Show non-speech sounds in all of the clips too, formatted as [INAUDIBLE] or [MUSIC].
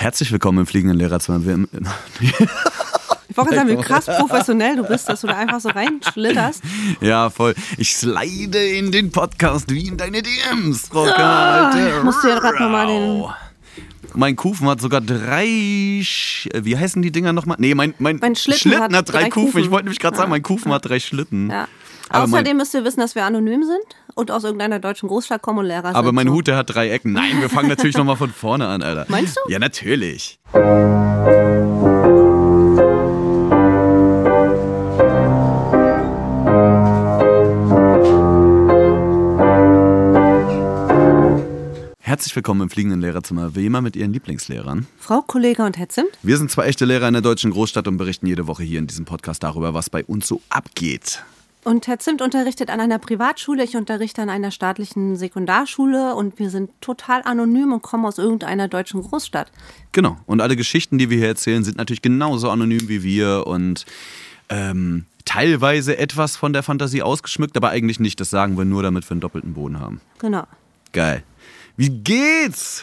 Herzlich willkommen im fliegenden Lehrerzimmer. Wir- Ich wollte sagen, wie krass professionell du bist, dass du da einfach so reinschlitterst. Ja, voll. Ich slide in den Podcast wie in deine DMs, Frau Ah, Kalte. ich musste ja gerade nochmal den. Mein Kufen hat sogar drei. Sch äh, wie heißen die Dinger nochmal? Nee, mein, mein, Mein Schlitten hat hat drei, drei Kufen. Kufen. Ich wollte nämlich gerade sagen, mein Kufen hat drei Schlitten. Ja. Aber Außerdem müsst ihr wissen, dass wir anonym sind und aus irgendeiner deutschen Großstadt kommen und Lehrer sind. Aber mein so. Hut, der hat drei Ecken. Nein, wir fangen natürlich nochmal von vorne an, Alter. Meinst du? Ja, natürlich. Herzlich willkommen im fliegenden Lehrerzimmer, wie immer mit Ihren Lieblingslehrern. Frau Kollege und Herr Zimt. Wir sind zwei echte Lehrer in der deutschen Großstadt und berichten jede Woche hier in diesem Podcast darüber, was bei uns so abgeht. Und Herr Zimt unterrichtet an einer Privatschule, ich unterrichte an einer staatlichen Sekundarschule und wir sind total anonym und kommen aus irgendeiner deutschen Großstadt. Genau. Und alle Geschichten, die wir hier erzählen, sind natürlich genauso anonym wie wir und ähm, teilweise etwas von der Fantasie ausgeschmückt, aber eigentlich nicht. Das sagen wir nur, damit wir einen doppelten Boden haben. Genau. Geil. Wie geht's?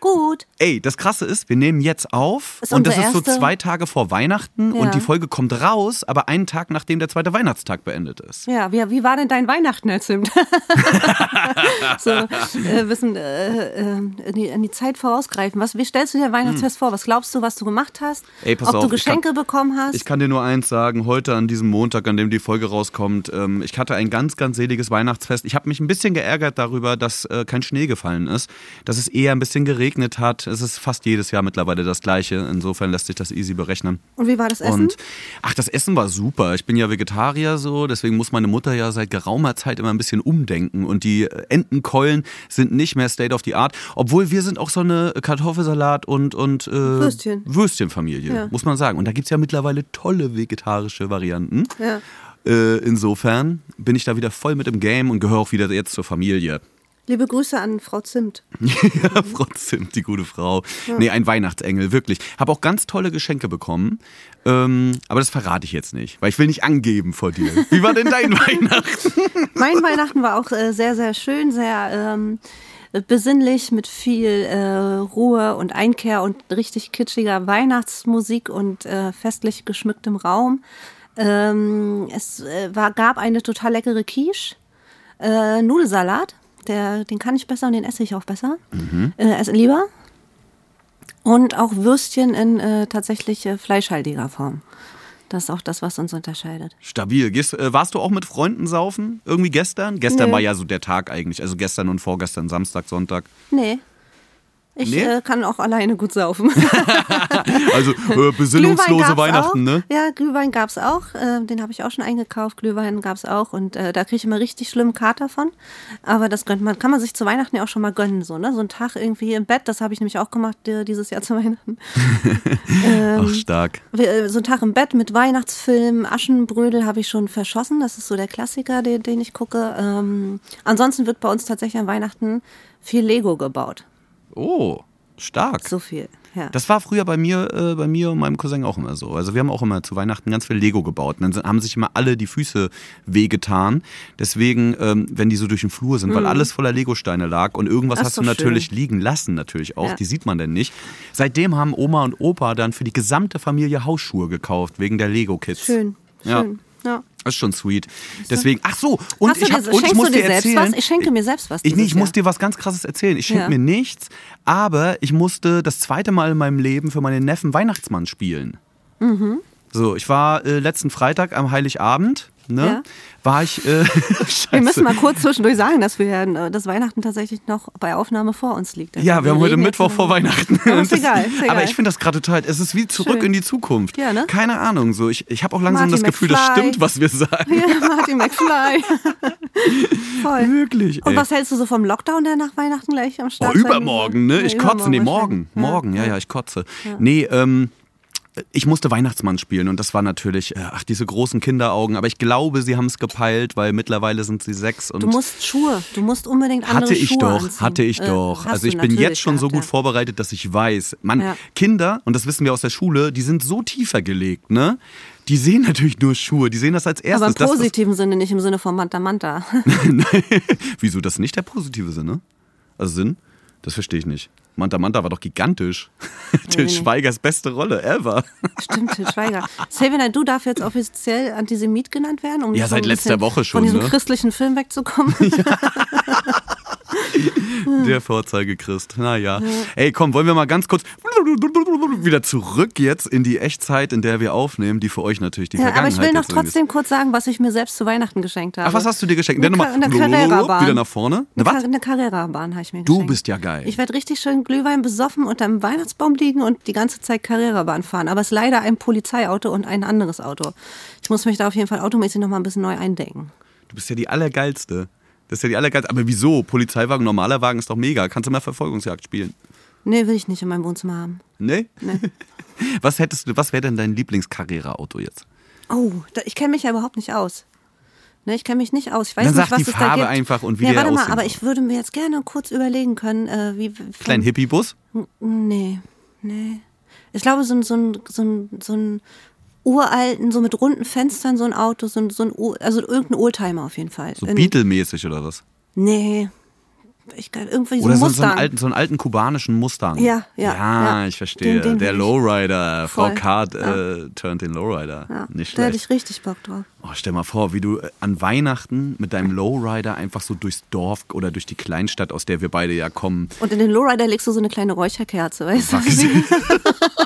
Gut. Ey, das Krasse ist, wir nehmen jetzt auf Ist und das ist so zwei Tage vor Weihnachten Ja. und die Folge kommt raus, aber einen Tag nachdem der zweite Weihnachtstag beendet ist. Ja, wie, wie war denn dein Weihnachten, Herr Zimt? [LAUGHS] so, äh, wissen, äh, äh, die, in die Zeit vorausgreifen. Was, wie stellst du dir Weihnachtsfest vor? Was glaubst du, was du gemacht hast? Hm. Ey, pass Ob auf, du ich kann- Geschenke bekommen hast? Ich kann dir nur eins sagen, heute an diesem Montag, an dem die Folge rauskommt, ähm, ich hatte ein ganz, ganz seliges Weihnachtsfest. Ich habe mich ein bisschen geärgert darüber, dass äh, kein Schnee gefallen ist, dass es eher ein bisschen geregnet hat. Es ist fast jedes Jahr mittlerweile das gleiche. Insofern lässt sich das easy berechnen. und wie war das Essen? Und ach, das Essen war super. Ich bin ja Vegetarier so, deswegen muss meine Mutter ja seit geraumer Zeit immer ein bisschen umdenken. Und die Entenkeulen sind nicht mehr State of the Art, obwohl wir sind auch so eine Kartoffelsalat und, und äh, Würstchen. Würstchenfamilie, Ja. muss man sagen. Und da gibt es ja mittlerweile tolle vegetarische Varianten. Ja. Äh, insofern bin ich da wieder voll mit im Game und gehöre auch wieder jetzt zur Familie. Liebe Grüße an Frau Zimt. [LAUGHS] Ja, Frau Zimt, die gute Frau. Nee, ein Weihnachtsengel, wirklich. Habe auch ganz tolle Geschenke bekommen. Ähm, aber das verrate ich jetzt nicht, weil ich will nicht angeben vor dir. Wie war denn dein [LAUGHS] Weihnachten? Mein Weihnachten war auch äh, sehr, sehr schön, sehr ähm, besinnlich mit viel äh, Ruhe und Einkehr und richtig kitschiger Weihnachtsmusik und äh, festlich geschmücktem Raum. Ähm, es äh, war, gab eine total leckere Quiche, äh, Nudelsalat, der, den kann ich besser und den esse ich auch besser. Äh, esse lieber. Und auch Würstchen in äh, tatsächlich äh, fleischhaltiger Form. Das ist auch das, was uns unterscheidet. Stabil. Gehst, äh, warst du auch mit Freunden saufen? Irgendwie gestern? Gestern Nee. war ja so der Tag eigentlich. Also gestern und vorgestern, Samstag, Sonntag. Nee. Ich Nee? Äh, kann auch alleine gut saufen. [LAUGHS] Also äh, besinnungslose Weihnachten, auch. ne? Ja, Glühwein gab es auch. Äh, den habe ich auch schon eingekauft. Glühwein gab es auch. Und äh, da kriege ich immer richtig schlimmen Kater von. Aber das gönnt man, kann man sich zu Weihnachten ja auch schon mal gönnen. So, ne? so ein Tag irgendwie im Bett, das habe ich nämlich auch gemacht äh, dieses Jahr zu Weihnachten. [LAUGHS] Ähm. Ach, stark. Äh, So ein Tag im Bett mit Weihnachtsfilm, Aschenbrödel habe ich schon verschossen. Das ist so der Klassiker, den, den ich gucke. Ähm, ansonsten wird bei uns tatsächlich an Weihnachten viel Lego gebaut. Oh, stark. So viel. Ja. Das war früher bei mir, äh, bei mir und meinem Cousin auch immer so. Also wir haben auch immer zu Weihnachten ganz viel Lego gebaut. Und dann haben sich immer alle die Füße wehgetan. Deswegen, ähm, wenn die so durch den Flur sind, weil alles voller Legosteine lag und irgendwas Ach, hast du natürlich schön. liegen lassen, natürlich auch. Ja. Die sieht man denn nicht. Seitdem haben Oma und Opa dann für die gesamte Familie Hausschuhe gekauft, wegen der Lego-Kits. Schön, schön. Ja. Das ist schon sweet. Deswegen, ach so, und Hast ich, hab, und ich muss dir dir erzählen. was? Ich schenke mir selbst was. Ich, nee, ich muss dir was ganz krasses erzählen. Ich schenke Ja. mir nichts, aber ich musste das zweite Mal in meinem Leben für meinen Neffen Weihnachtsmann spielen. Mhm. So, ich war äh, letzten Freitag am Heiligabend, ne? Ja. War ich. Äh. [LAUGHS] Wir müssen mal kurz zwischendurch sagen, dass wir äh, das Weihnachten tatsächlich noch bei Aufnahme vor uns liegt. Also Ja, wir haben heute Mittwoch vor Weihnachten. Aber [LAUGHS] ist Das- egal, ist egal. Aber ich finde das gerade total, es ist wie zurück Schön. in die Zukunft. Ja, ne? Keine Ahnung, so. Ich, ich habe auch langsam Marty das Gefühl, das McFly. stimmt, was wir sagen. Ja, Martin McFly. [LAUGHS] Voll. Wirklich. Und ey. was hältst du so vom Lockdown, der nach Weihnachten gleich am Oh, Start sein übermorgen, ne? Ich kotze. Nee, morgen. Morgen, ja, ja, ich kotze. Nee, ähm, ich musste Weihnachtsmann spielen und das war natürlich, äh, ach, diese großen Kinderaugen. Aber ich glaube, sie haben es gepeilt, weil mittlerweile sind sie sechs und Du musst Schuhe, du musst unbedingt andere hatte ich Schuhe doch, anziehen. hatte ich Äh, doch. hast Also ich bin jetzt schon so gut ja. vorbereitet, dass ich weiß, man, Ja. Kinder, und das wissen wir aus der Schule, die sind so tiefer gelegt, ne? Die sehen natürlich nur Schuhe, die sehen das als erstes. Aber im positiven Sinne, nicht im Sinne von Manta Manta. [LAUGHS] Wieso das nicht der positive Sinne? Also Sinn? Das verstehe ich nicht. Manta Manta war doch gigantisch. [LAUGHS] Till nee. Schweigers beste Rolle ever. [LAUGHS] Stimmt, Til Schweiger. Xavier du darf jetzt offiziell Antisemit genannt werden, um Ja, seit letzter Woche schon, von diesem ne? christlichen Film wegzukommen. [LAUGHS] Der Vorzeigechrist. Naja. Ey, komm, wollen wir mal ganz kurz wieder zurück jetzt in die Echtzeit, in der wir aufnehmen, die für euch natürlich die Ja, aber Vergangenheit ich will noch irgendwie ist. trotzdem kurz sagen, was ich mir selbst zu Weihnachten geschenkt habe. Ach, was hast du dir geschenkt? Eine, Ka- nochmal eine Carrera-Bahn. wieder nach vorne. Eine was? Eine Carrera-Bahn habe ich mir Du geschenkt. bist ja geil. Ich werde richtig schön Glühwein besoffen unter einem Weihnachtsbaum liegen und die ganze Zeit Carrera-Bahn fahren. Aber es ist leider ein Polizeiauto und ein anderes Auto. Ich muss mich da auf jeden Fall automäßig noch mal ein bisschen neu eindenken. Du bist ja die Allergeilste. Das ist ja die Allergeilste. Aber wieso? Polizeiwagen, normaler Wagen ist doch mega. Kannst du mal Verfolgungsjagd spielen? Nee, will ich nicht in meinem Wohnzimmer haben. Nee? [LAUGHS] Was hättest du, was wäre denn dein Lieblings-Carrera-Auto jetzt? Oh, da, ich kenne mich ja überhaupt nicht aus. Ne, ich kenne mich nicht aus. Ich weiß Dann nicht, sag was die es Farbe da gibt. einfach und wie ja, der warte mal, aussehen aber soll. ich würde mir jetzt gerne kurz überlegen können, äh, wie. Kleinen Hippie-Bus? Nee, nee. Ich glaube, so ein, so ein, so ein, so ein uralten, so mit runden Fenstern, so ein Auto, so ein, so ein also irgendein Oldtimer auf jeden Fall. So Beatle-mäßig oder was? Nee. Ich kann irgendwie so Oder so, so, einen alten, so einen alten kubanischen Mustang. Ja, ja, Ja, ja. ich verstehe. Den- den der. Lowrider. Frau Voll, Kart ja. äh, turnt den Lowrider. ja, Nicht da hätte schlecht. ich richtig Bock drauf. Oh, stell mal vor, wie du äh, an Weihnachten mit deinem Lowrider einfach so durchs Dorf oder durch die Kleinstadt, aus der wir beide ja kommen. Und in den Lowrider legst du so eine kleine Räucherkerze, weißt du? [LAUGHS]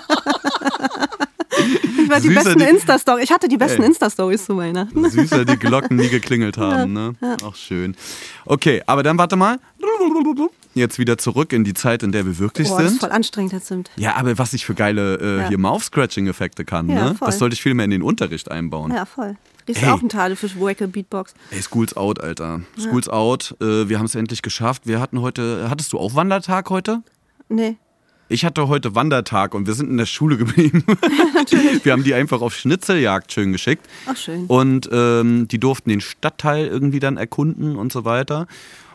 Ich war die besten die- Insta-Stories. Ich hatte die besten. Insta-Stories zu Weihnachten. Süßer die Glocken nie geklingelt [LAUGHS] haben, ne? Ach, schön. Okay, aber dann warte mal. Jetzt wieder zurück in die Zeit, in der wir wirklich Boah, das ist sind. voll anstrengend, das stimmt. Ja, aber was ich für geile äh, Ja. hier Mouth-Scratching-Effekte kann, Ja, ne? Das sollte ich viel mehr in den Unterricht einbauen. Ja, voll. Kriegst Ey. du auch einen Tadel für Wacke Beatbox. Ey, School's out, Alter. School's out. Äh, wir haben es endlich geschafft. Wir hatten heute, hattest du auch Wandertag heute? Nee. Ich hatte heute Wandertag und wir sind in der Schule geblieben. [LAUGHS] wir haben die einfach auf Schnitzeljagd schön geschickt. Ach, schön. Und ähm, die durften den Stadtteil irgendwie dann erkunden und so weiter.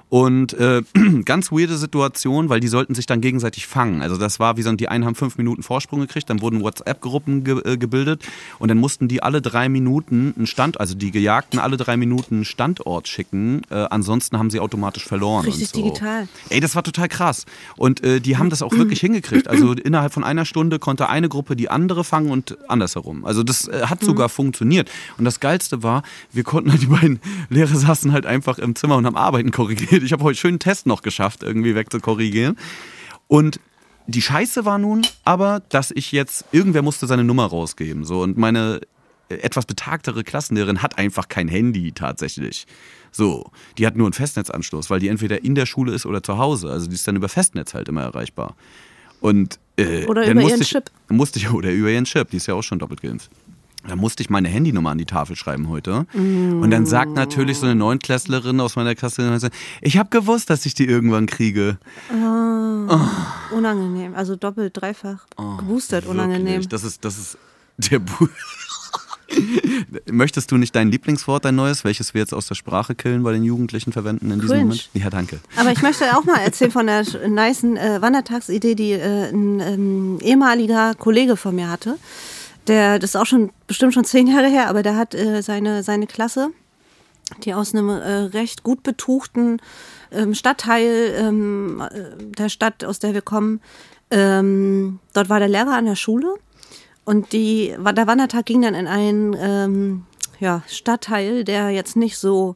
Und äh, [CLEARS THROAT] ganz weirde Situation, weil die sollten sich dann gegenseitig fangen. Also das war wie so, die einen haben fünf Minuten Vorsprung gekriegt, dann wurden WhatsApp-Gruppen ge äh, gebildet und dann mussten die alle drei Minuten einen Stand, also die Gejagten alle drei Minuten einen Standort schicken. Äh, ansonsten haben sie automatisch verloren. Richtig und so. digital. Ey, das war total krass. Und äh, die haben das auch wirklich [CLEARS THROAT] hingekriegt. Also innerhalb von einer Stunde konnte eine Gruppe die andere fangen und andersherum. Also das äh, hat sogar funktioniert. Und das Geilste war, wir konnten halt, die beiden Lehrer saßen halt einfach im Zimmer und haben Arbeiten korrigiert. Ich habe heute schönen Test noch geschafft, irgendwie wegzukorrigieren. Und die Scheiße war nun aber, dass ich jetzt, irgendwer musste seine Nummer rausgeben. So, und meine äh, etwas betagtere Klassenlehrerin hat einfach kein Handy tatsächlich. So, die hat nur einen Festnetzanschluss, weil die entweder in der Schule ist oder zu Hause. Also die ist dann über Festnetz halt immer erreichbar. Und äh, Oder über musste ihren ich, Chip. Musste ich, oder über ihren Chip, die ist ja auch schon doppelt geimpft. Da musste ich meine Handynummer an die Tafel schreiben heute. Und dann sagt natürlich so eine Neunklässlerin aus meiner Klasse, ich habe gewusst, dass ich die irgendwann kriege. Unangenehm. Also doppelt, dreifach geboostert, unangenehm. Oh, Das ist, das ist der Bu [LAUGHS] Möchtest du nicht dein Lieblingswort, dein neues, welches wir jetzt aus der Sprache killen bei den Jugendlichen verwenden in diesem Cringe. Moment? Ja, danke. Aber ich möchte auch mal erzählen von der nicen äh, Wandertagsidee, die äh, ein ähm, ehemaliger Kollege von mir hatte. Der, das ist auch schon bestimmt schon zehn Jahre her, aber der hat äh, seine, seine Klasse, die aus einem äh, recht gut betuchten ähm, Stadtteil ähm, äh, der Stadt, aus der wir kommen, ähm, dort war der Lehrer an der Schule und die, der Wandertag ging dann in einen ähm, ja, Stadtteil, der jetzt nicht so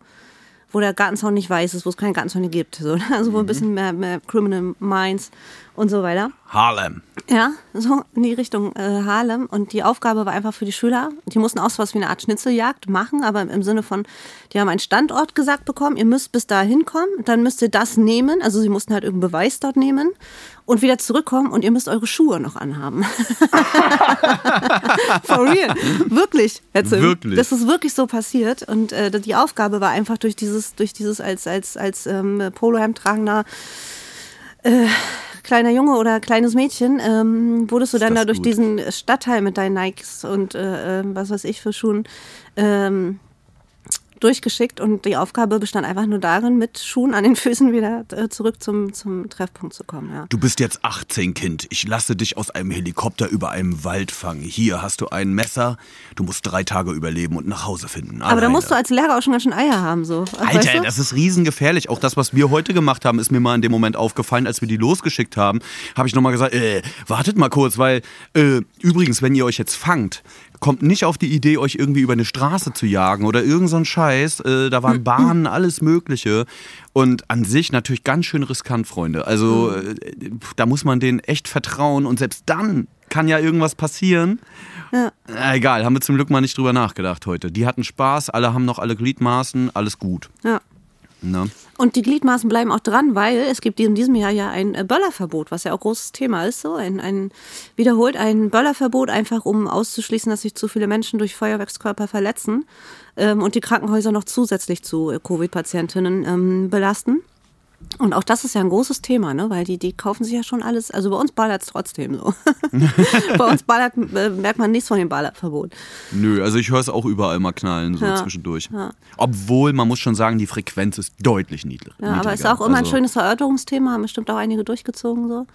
wo der Gartenzaun nicht weiß ist, wo es keine Gartenzäune gibt. So, ne? also wo ein bisschen mehr, mehr Criminal Minds und so weiter. Harlem. Ja, so in die Richtung äh, Harlem. Und die Aufgabe war einfach für die Schüler, die mussten auch so was wie eine Art Schnitzeljagd machen, aber im, Sinne von, die haben einen Standort gesagt bekommen, ihr müsst bis da hinkommen, dann müsst ihr das nehmen, also sie mussten halt irgendeinen Beweis dort nehmen und wieder zurückkommen und ihr müsst eure Schuhe noch anhaben. [LAUGHS] For real. Wirklich. Jetzt, Wirklich? Das ist wirklich so passiert. Und äh, die Aufgabe war einfach durch dieses, durch dieses als, als, als ähm, Polohemd tragender äh, kleiner Junge oder kleines Mädchen, ähm, wurdest du Ist dann da durch diesen Stadtteil mit deinen Nikes und äh, äh, was weiß ich für Schuhen ähm, durchgeschickt und die Aufgabe bestand einfach nur darin, mit Schuhen an den Füßen wieder äh, zurück zum, zum Treffpunkt zu kommen. Ja. Du bist jetzt 18, Kind. Ich lasse dich aus einem Helikopter über einem Wald fangen. Hier hast du ein Messer. Du musst drei Tage überleben und nach Hause finden. Aber da musst du als Lehrer auch schon ganz schön Eier haben. So. Alter, weißt du? das ist riesengefährlich. Auch das, was wir heute gemacht haben, ist mir mal in dem Moment aufgefallen, als wir die losgeschickt haben. Habe ich nochmal gesagt, äh, wartet mal kurz, weil äh, übrigens, wenn ihr euch jetzt fangt, kommt nicht auf die Idee, euch irgendwie über eine Straße zu jagen oder irgend so ein Scheiß. Äh, da waren Bahnen, alles Mögliche. Und an sich natürlich ganz schön riskant, Freunde. Also äh, da muss man denen echt vertrauen und selbst dann kann ja irgendwas passieren. Ja. Äh, egal, haben wir zum Glück mal nicht drüber nachgedacht heute. Die hatten Spaß, alle haben noch alle Gliedmaßen, alles gut. Ja. Na? Und die Gliedmaßen bleiben auch dran, weil es gibt in diesem Jahr ja ein äh, Böllerverbot, was ja auch großes Thema ist. So ein, ein wiederholt ein Böllerverbot, einfach um auszuschließen, dass sich zu viele Menschen durch Feuerwerkskörper verletzen ähm, und die Krankenhäuser noch zusätzlich zu äh, Covid-Patientinnen ähm, belasten. Und auch das ist ja ein großes Thema, ne? weil die, die kaufen sich ja schon alles. Also bei uns ballert es trotzdem so. [LAUGHS] bei uns ballert, äh, merkt man nichts von dem Ballerverbot. Nö, also ich höre es auch überall mal knallen, so ja, zwischendurch. Ja. Obwohl, man muss schon sagen, die Frequenz ist deutlich niedriger. Ja, aber es ist auch immer also, ein schönes Erörterungsthema, haben bestimmt auch einige durchgezogen so.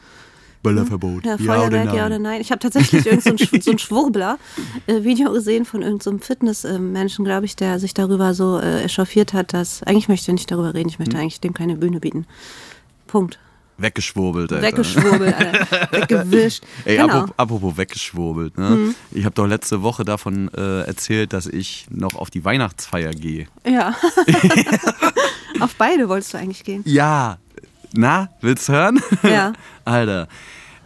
Böllerverbot. Ja, Feuerwerk, ja oder nein. Ich habe tatsächlich irgendein so, so ein Schwurbler-Video äh, gesehen von irgendeinem so Fitnessmenschen, glaube ich, der sich darüber so äh, echauffiert hat, dass eigentlich möchte ich nicht darüber reden, ich möchte hm. eigentlich dem keine Bühne bieten. Punkt. Weggeschwurbelt, Alter. Weggeschwurbelt, Alter. [LAUGHS] Weggewischt. Ey, genau. apropos, apropos weggeschwurbelt, ne? Mhm. Ich habe doch letzte Woche davon äh, erzählt, dass ich noch auf die Weihnachtsfeier gehe. Ja. [LAUGHS] auf beide wolltest du eigentlich gehen. Ja. Na, willst du hören? Ja. [LAUGHS] Alter.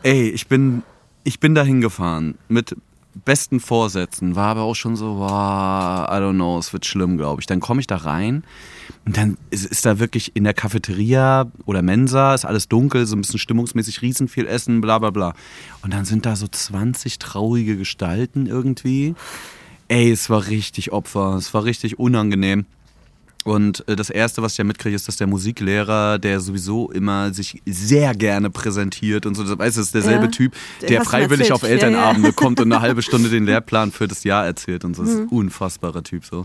Ey, ich bin, ich bin da hingefahren mit besten Vorsätzen, war aber auch schon so, wow, I don't know, es wird schlimm, glaube ich. Dann komme ich da rein und dann ist, ist, da wirklich in der Cafeteria oder Mensa, ist alles dunkel, so ein bisschen stimmungsmäßig riesen viel Essen, bla bla bla. Und dann sind da so 20 traurige Gestalten irgendwie. Ey, es war richtig Opfer, es war richtig unangenehm. Und äh, das Erste, was ich ja mitkriege, ist, dass der Musiklehrer, der sowieso immer sich sehr gerne präsentiert und so, das weißt du, ist derselbe ja, Typ, der freiwillig auf Elternabende ja, ja. kommt und eine halbe Stunde den [LAUGHS] Lehrplan für das Jahr erzählt und so. Das ist ein mhm. unfassbarer Typ so.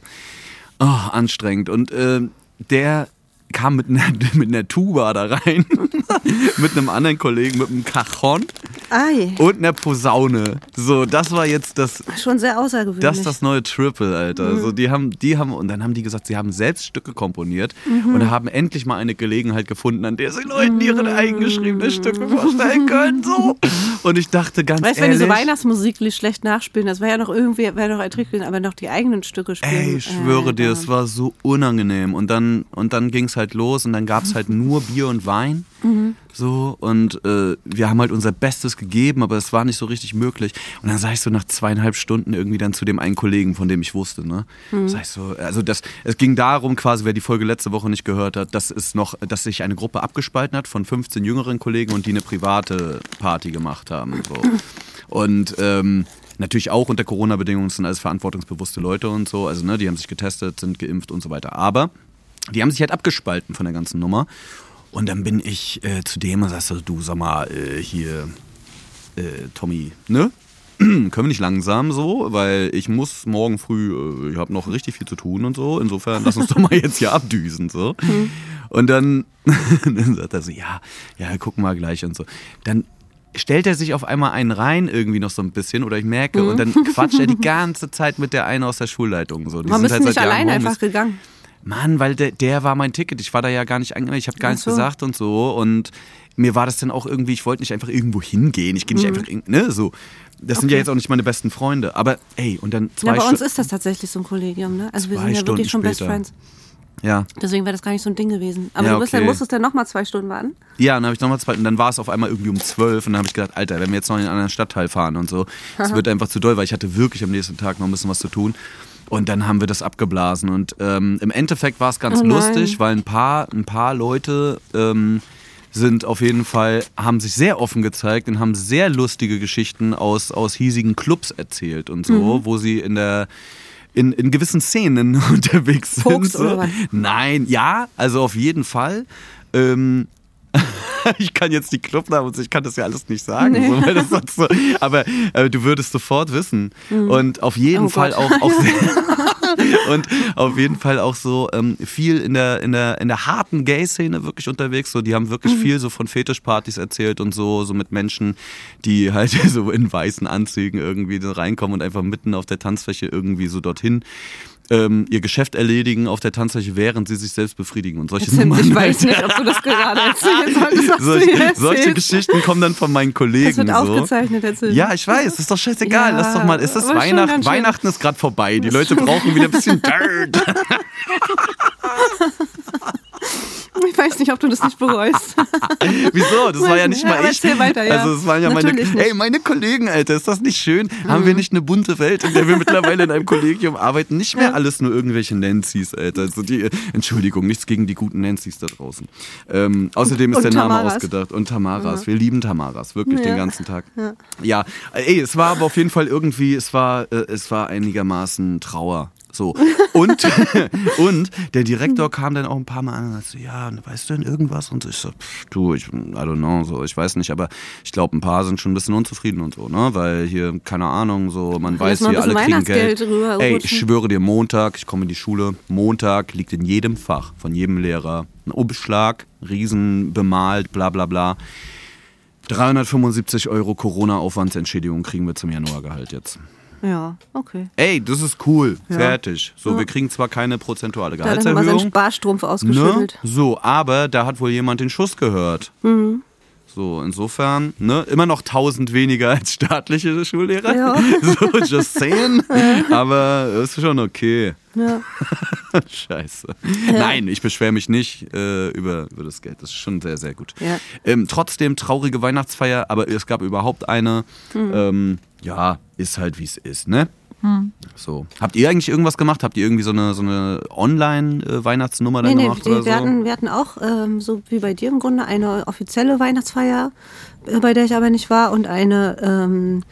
Oh, anstrengend. Und äh, der kam mit einer, [LAUGHS] mit einer Tuba da rein, [LAUGHS] mit einem anderen Kollegen, mit einem Cajon Ei. und einer Posaune. So, das war jetzt das. Schon sehr außergewöhnlich. Das ist das neue Triple, Alter. Mhm. So, die haben, die haben, und dann haben die gesagt, sie haben selbst Stücke komponiert mhm. und haben endlich mal eine Gelegenheit gefunden, an der sie Leuten ihre mhm. eingeschriebene Stücke vorstellen können. So. Und ich dachte ganz weißt, ehrlich. Weißt wenn die so Weihnachtsmusik schlecht nachspielen, das wäre ja noch irgendwie, wäre noch erträglich, aber noch die eigenen Stücke spielen. Ey, ich schwöre äh, dir, es war so unangenehm. Und dann, und dann ging es halt los und dann gab es halt nur Bier und Wein. Mhm. So, und äh, wir haben halt unser Bestes gegeben, aber es war nicht so richtig möglich. Und dann sag ich so nach zweieinhalb Stunden irgendwie dann zu dem einen Kollegen, von dem ich wusste, ne? Mhm. Sag ich so, also das, es ging darum quasi, wer die Folge letzte Woche nicht gehört hat, dass es noch, dass sich eine Gruppe abgespalten hat von 15 jüngeren Kollegen und die eine private Party gemacht haben. So. Und ähm, natürlich auch unter Corona-Bedingungen sind alles verantwortungsbewusste Leute und so. Also, ne, die haben sich getestet, sind geimpft und so weiter. Aber die haben sich halt abgespalten von der ganzen Nummer. Und dann bin ich äh, zu dem und sagte, du sag mal, äh, hier, äh, Tommy, ne? [CLEARS THROAT] Können wir nicht langsam so, weil ich muss morgen früh, äh, ich habe noch richtig viel zu tun und so. Insofern lass uns doch mal [LAUGHS] jetzt hier abdüsen. So. Mhm. Und dann, [LAUGHS] dann sagt er so, ja, ja, gucken wir gleich und so. Dann stellt er sich auf einmal einen rein, irgendwie noch so ein bisschen, oder ich merke, mhm. und dann quatscht er die [LAUGHS] ganze Zeit mit der einen aus der Schulleitung. So. Die Man sind halt nicht alleine einfach gegangen. Mann, weil der, der war mein Ticket. Ich war da ja gar nicht angemeldet, ich habe gar nichts gesagt und so. Und mir war das dann auch irgendwie, ich wollte nicht einfach irgendwo hingehen. Ich gehe nicht mhm. einfach, ne, so. Das okay. sind ja jetzt auch nicht meine besten Freunde. Aber ey, und dann zwei Ja, bei uns ist das tatsächlich so ein Kollegium, ne? Also wir sind ja Stunden wirklich schon später. Best Friends. Ja. Deswegen wäre das gar nicht so ein Ding gewesen. Aber ja, du bist, okay. dann musstest dann nochmal zwei Stunden warten? Ja, dann habe ich nochmal zwei und dann war es auf einmal irgendwie um zwölf und dann habe ich gedacht, Alter, wenn wir jetzt noch in einen anderen Stadtteil fahren und so, das [LAUGHS] wird einfach zu doll, weil ich hatte wirklich am nächsten Tag noch ein bisschen was zu tun. Und dann haben wir das abgeblasen. Und ähm, im Endeffekt war es ganz oh lustig, weil ein paar, ein paar Leute ähm, sind auf jeden Fall, haben sich sehr offen gezeigt und haben sehr lustige Geschichten aus, aus hiesigen Clubs erzählt und so, mhm. wo sie in der in, in gewissen Szenen [LAUGHS] unterwegs sind. Fuchs, oder was? Nein, ja, also auf jeden Fall. Ähm, [LAUGHS] ich kann jetzt die Clubnamen und ich kann das ja alles nicht sagen. Nee. So, so, aber äh, du würdest sofort wissen. Und auf jeden Oh Fall Gott. auch, auch [LAUGHS] [LAUGHS] und auf jeden Fall auch so ähm, viel in der, in der, in der harten Gay-Szene wirklich unterwegs. So, die haben wirklich Mhm. viel so von Fetischpartys erzählt und so, so mit Menschen, die halt so in weißen Anzügen irgendwie reinkommen und einfach mitten auf der Tanzfläche irgendwie so dorthin ähm, ihr Geschäft erledigen auf der Tanzfläche, während sie sich selbst befriedigen und solche [LAUGHS] Nummern. ich weiß halt. nicht, ob du das gerade [LAUGHS] was du Solche, solche. Geschichten kommen dann von meinen Kollegen. Das wird so. aufgezeichnet, erzähl. Ja, ich weiß, ist doch scheißegal. Ja, Lass doch mal, ist das Weihnachten? Weihnachten ist gerade vorbei. Die Leute brauchen wieder ein bisschen [LAUGHS] Dirt. [LAUGHS] Ich weiß nicht, ob du das nicht bereust. [LAUGHS] Wieso? Das war ja nicht Ja, mal ich. weiter, ja. Also es waren ja meine, nicht. Mhm. ey, meine Kollegen, Alter, ist das nicht schön? Haben wir nicht eine bunte Welt, in der wir mittlerweile in einem [LAUGHS] Kollegium arbeiten? Nicht mehr alles nur irgendwelche Nancy's, Alter. Also die, Entschuldigung, nichts gegen die guten Nancy's da draußen. Ähm, außerdem ist Und der Name Tamaras. ausgedacht. Und Tamaras. Wir lieben Tamaras, wirklich den Ja. ganzen Tag. Ja. ey, es war aber auf jeden Fall irgendwie, es war, äh, es war einigermaßen Trauer. So. Und, [LAUGHS] und der Direktor kam dann auch ein paar Mal an und sagte, ja, weißt du denn irgendwas? Und ich so, pff, du, ich, I don't know, so, ich weiß nicht, aber ich glaube, ein paar sind schon ein bisschen unzufrieden und so, ne? Weil hier, keine Ahnung, so, man weiß hier, alle kriegen Geld. Ey, ich schwöre dir, Montag, ich komme in die Schule, Montag liegt in jedem Fach von jedem Lehrer ein Umschlag, riesen bemalt, bla bla bla. 375 Euro Corona-Aufwandsentschädigung kriegen wir zum Januargehalt jetzt. Ja, okay. Ey, das ist cool. Ja. Fertig. So, Ja. wir kriegen zwar keine prozentuale Da hat nochmal seinen Gehaltserhöhung. Sparstrumpf Ne? ausgeschüttelt. So, aber da hat wohl jemand den Schuss gehört. Mhm. So, insofern, ne, immer noch 1000 weniger als staatliche Schullehrer. Ja. [LAUGHS] So, just saying. [LAUGHS] Aber ist schon okay. Ja. [LAUGHS] Scheiße. Nein, ich beschwere mich nicht äh, über, über das Geld. Das ist schon sehr, sehr gut. Ja. Ähm, trotzdem traurige Weihnachtsfeier, aber es gab überhaupt eine. Hm. Ähm, ja, ist halt wie es ist, ne? So. Habt ihr eigentlich irgendwas gemacht? Habt ihr irgendwie so eine, so eine Online-Weihnachtsnummer Nee, dann nee, gemacht die, oder so? wir, hatten, wir hatten auch, ähm, so wie bei dir im Grunde, eine offizielle Weihnachtsfeier, äh, bei der ich aber nicht war, und eine ähm,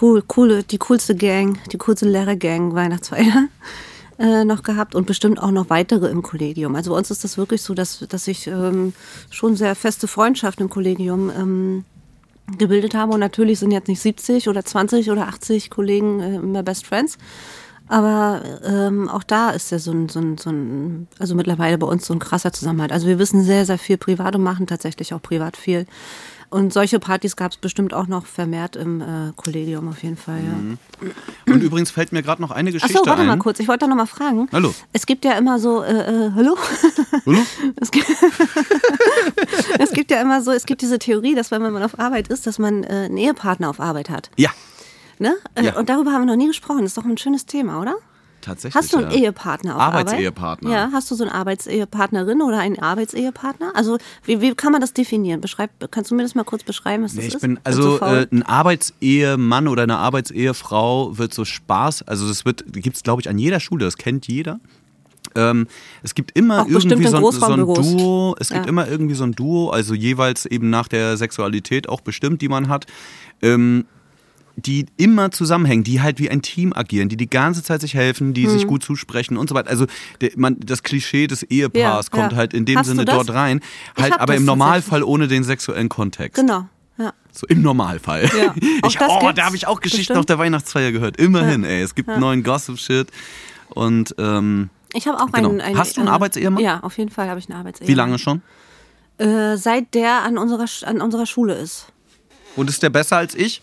cool, coole, die coolste Gang, die coolste Lehrergang Weihnachtsfeier äh, noch gehabt und bestimmt auch noch weitere im Kollegium. Also bei uns ist das wirklich so, dass, dass sich ähm, schon sehr feste Freundschaften im Kollegium ähm, gebildet haben. Und natürlich sind jetzt nicht 70 oder 20 oder 80 Kollegen äh, immer Best Friends. Aber ähm, auch da ist ja so ein, so, ein, so ein, also mittlerweile bei uns so ein krasser Zusammenhalt. Also wir wissen sehr, sehr viel privat und machen tatsächlich auch privat viel. Und solche Partys gab es bestimmt auch noch vermehrt im äh, Kollegium auf jeden Fall, ja. Und übrigens fällt mir gerade noch eine Geschichte so, warte ein. mal kurz. Ich wollte da noch mal fragen. Hallo. Es gibt ja immer so, äh, äh, hallo? Hallo? [LAUGHS] Es gibt, [LAUGHS] es gibt ja immer so, es gibt diese Theorie, dass wenn man auf Arbeit ist, dass man äh, einen Ehepartner auf Arbeit hat. Ja, Ne? Äh, Ja. Und darüber haben wir noch nie gesprochen. Das ist doch ein schönes Thema, oder? Tatsächlich. Hast du einen ja. Ehepartner auf Arbeit? Arbeitsehepartner. Ja, hast du so eine Arbeitsehepartnerin oder einen Arbeitsehepartner? Also wie, wie kann man das definieren? Beschreib, kannst du mir das mal kurz beschreiben, was Nee, das ich ist? bin, also äh, ein Arbeitsehemann oder eine Arbeitsehefrau wird so Spaß, also das wird, gibt es glaube ich an jeder Schule, das kennt jeder. Ähm, es gibt immer Auch irgendwie so, ein- so ein. Duo, es gibt Ja. immer irgendwie so ein Duo, also jeweils eben nach der Sexualität auch bestimmt, die man hat. Ähm, die immer zusammenhängen, die halt wie ein Team agieren, die die ganze Zeit sich helfen, die Hm. sich gut zusprechen und so weiter. Also der, man, das Klischee des Ehepaars Ja, kommt ja. halt in dem Hast Sinne dort rein, halt aber im Normalfall ohne den sexuellen Kontext. Genau, ja. So im Normalfall. Ja, [LAUGHS] Ich, oh, da habe ich auch Geschichten bestimmt. auf der Weihnachtsfeier gehört. Immerhin, ey. Es gibt neuen Gossip-Shit. Und ähm, Ich habe auch Genau. einen, einen. Hast du einen äh, Arbeitsehemann? Ja, auf jeden Fall habe ich einen Arbeitsehemann. wie lange schon? Äh, seit der an unserer, an unserer Schule ist. Und ist der besser als ich?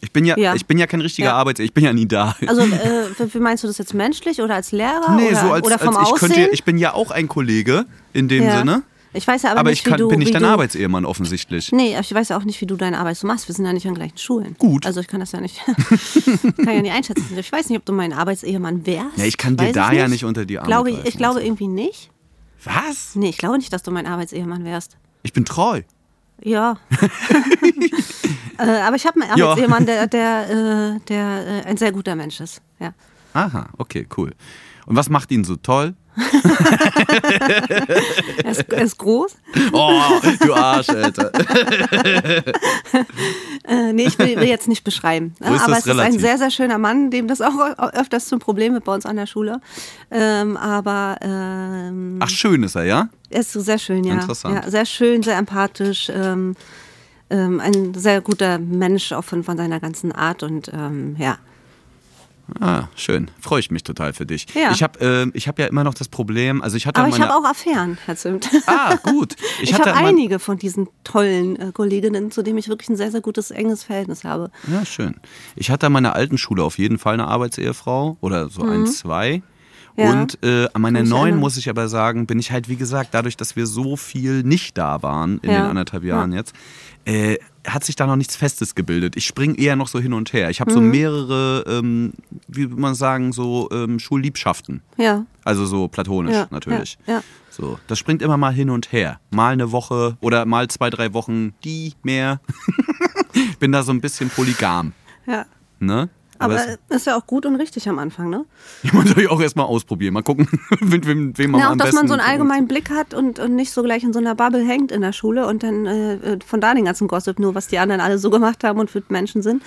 Ich bin ja, Ja. ich bin ja kein richtiger Ja. Arbeitseher. Ich bin ja nie da. Also äh, [LAUGHS] wie- meinst du das jetzt menschlich oder als Lehrer nee, oder, so als, oder vom als ich Aussehen? könnte, ich bin ja auch ein Kollege in dem ja. Sinne. Ich weiß ja aber, Aber, nicht, ich kann, du, bin nicht dein Arbeitsehemann offensichtlich. Nee, ich weiß ja auch nicht, wie du deine Arbeit so machst. Wir sind ja nicht an gleichen Schulen. Gut. Also ich kann das ja nicht, [LAUGHS] kann ja nicht einschätzen. Ich weiß nicht, ob du mein Arbeitsehemann wärst. Ja, ich kann dir da ja nicht unter die Arme glaube, greifen Ich glaube irgendwie nicht. Was? Nee, ich glaube nicht, dass du mein Arbeitsehemann wärst. Ich bin treu. Ja. [LAUGHS] äh, aber ich habe einen Ja. Arbeitsehemann, der, der, äh, der äh, ein sehr guter Mensch ist. Ja. Aha, okay, cool. Und was macht ihn so toll? [LAUGHS] er, ist, er ist groß. Oh, du Arsch, Alter. [LAUGHS] äh, nee, ich will, will, jetzt nicht beschreiben. Ist Aber es relativ? ist ein sehr, sehr schöner Mann, dem das auch öfters zum Problem wird bei uns an der Schule. Ähm, aber ähm, Ach, schön ist er, ja? er ist sehr schön, ja. Interessant. ja sehr schön, sehr empathisch. Ähm, ähm, ein sehr guter Mensch, auch von, von seiner ganzen Art und ähm, ja. Ah, schön. Freue ich mich total für dich. Ja. Ich habe äh, ich hab ja immer noch das Problem, also ich hatte Aber ich meine... habe auch Affären, Herr Zimt. Ah, gut. [LAUGHS] Ich, hatte habe einige von diesen tollen äh, Kolleginnen, zu denen ich wirklich ein sehr, sehr gutes, enges Verhältnis habe. Ja, schön. Ich hatte an meiner alten Schule auf jeden Fall eine Arbeitsehefrau oder so ein, zwei. Ja. Und äh, an meiner neuen muss ich aber sagen, bin ich halt, wie gesagt, dadurch, dass wir so viel nicht da waren in Ja. den anderthalb Jahren jetzt, äh, hat sich da noch nichts Festes gebildet. Ich springe eher noch so hin und her. Ich habe so Mhm. mehrere, ähm, wie würde man sagen, so ähm, Schulliebschaften. Ja, Also so platonisch Ja, natürlich. ja, ja. So, das springt immer mal hin und her. Mal eine Woche oder mal zwei, drei Wochen die mehr. ich [LAUGHS] bin da so ein bisschen polygam. ja. Ne? Aber es- ist ja auch gut und richtig am Anfang, ne? [LAUGHS] man soll ja auch erstmal ausprobieren. Mal gucken, [LAUGHS] mit wem, wem man Ja, auch, am dass man so einen allgemeinen Blick hat und, und nicht so gleich in so einer Bubble hängt in der Schule und dann äh, von da den ganzen Gossip, nur was die anderen alle so gemacht haben und für Menschen sind.